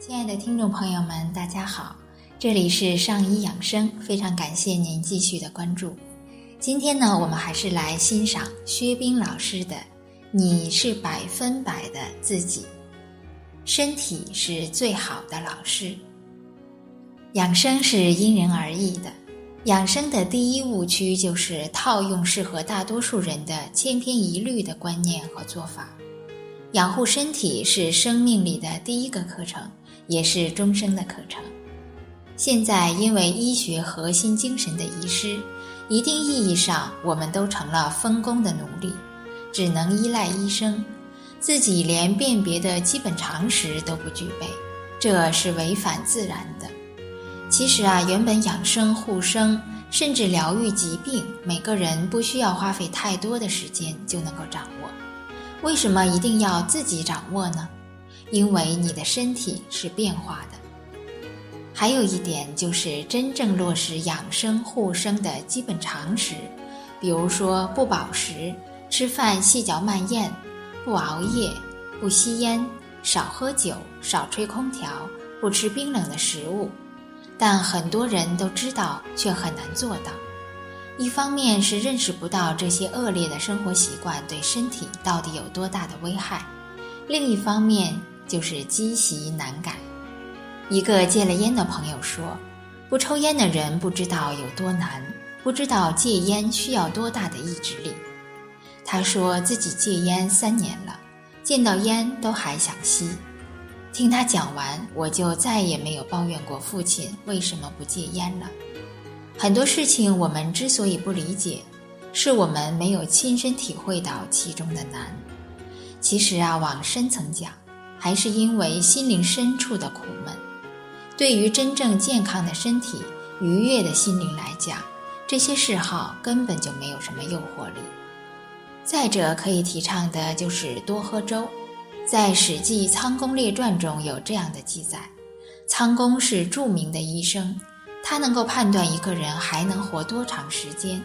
亲爱的听众朋友们，大家好，这里是上医养生，非常感谢您继续的关注。今天呢，我们还是来欣赏薛冰老师的《你是百分百的自己》，身体是最好的老师。养生是因人而异的，养生的第一误区就是套用适合大多数人的千篇一律的观念和做法。养护身体是生命里的第一个课程，也是终生的课程。现在因为医学核心精神的遗失，一定意义上我们都成了分工的奴隶，只能依赖医生，自己连辨别的基本常识都不具备，这是违反自然的。其实啊，原本养生护生，甚至疗愈疾病，每个人不需要花费太多的时间就能够掌握。为什么一定要自己掌握呢？因为你的身体是变化的。还有一点就是真正落实养生护生的基本常识，比如说不饱食，吃饭细嚼慢咽，不熬夜，不吸烟，少喝酒，少吹空调，不吃冰冷的食物。但很多人都知道，却很难做到。一方面是认识不到这些恶劣的生活习惯对身体到底有多大的危害，另一方面就是积习难改。一个戒了烟的朋友说：“不抽烟的人不知道有多难，不知道戒烟需要多大的意志力。”他说自己戒烟三年了，见到烟都还想吸。听他讲完，我就再也没有抱怨过父亲为什么不戒烟了。很多事情我们之所以不理解，是我们没有亲身体会到其中的难。其实啊，往深层讲，还是因为心灵深处的苦闷。对于真正健康的身体、愉悦的心灵来讲，这些嗜好根本就没有什么诱惑力。再者，可以提倡的就是多喝粥。在《史记·仓公列传》中有这样的记载：仓公是著名的医生。他能够判断一个人还能活多长时间，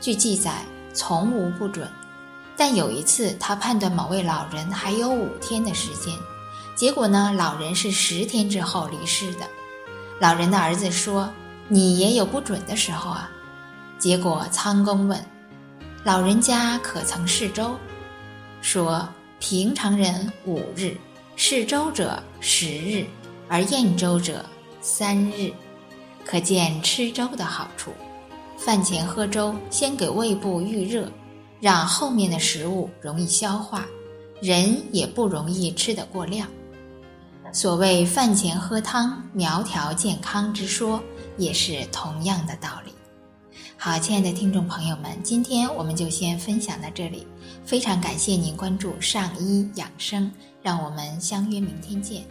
据记载从无不准。但有一次，他判断某位老人还有五天的时间，结果呢，老人是十天之后离世的。老人的儿子说：“你也有不准的时候啊。”结果仓公问：“老人家可曾试粥？”说：“平常人五日，试粥者十日，而厌粥者三日。”可见吃粥的好处。饭前喝粥，先给胃部预热，让后面的食物容易消化，人也不容易吃得过量。所谓饭前喝汤，苗条健康之说，也是同样的道理。好，亲爱的听众朋友们，今天我们就先分享到这里。非常感谢您关注上医养生，让我们相约明天见。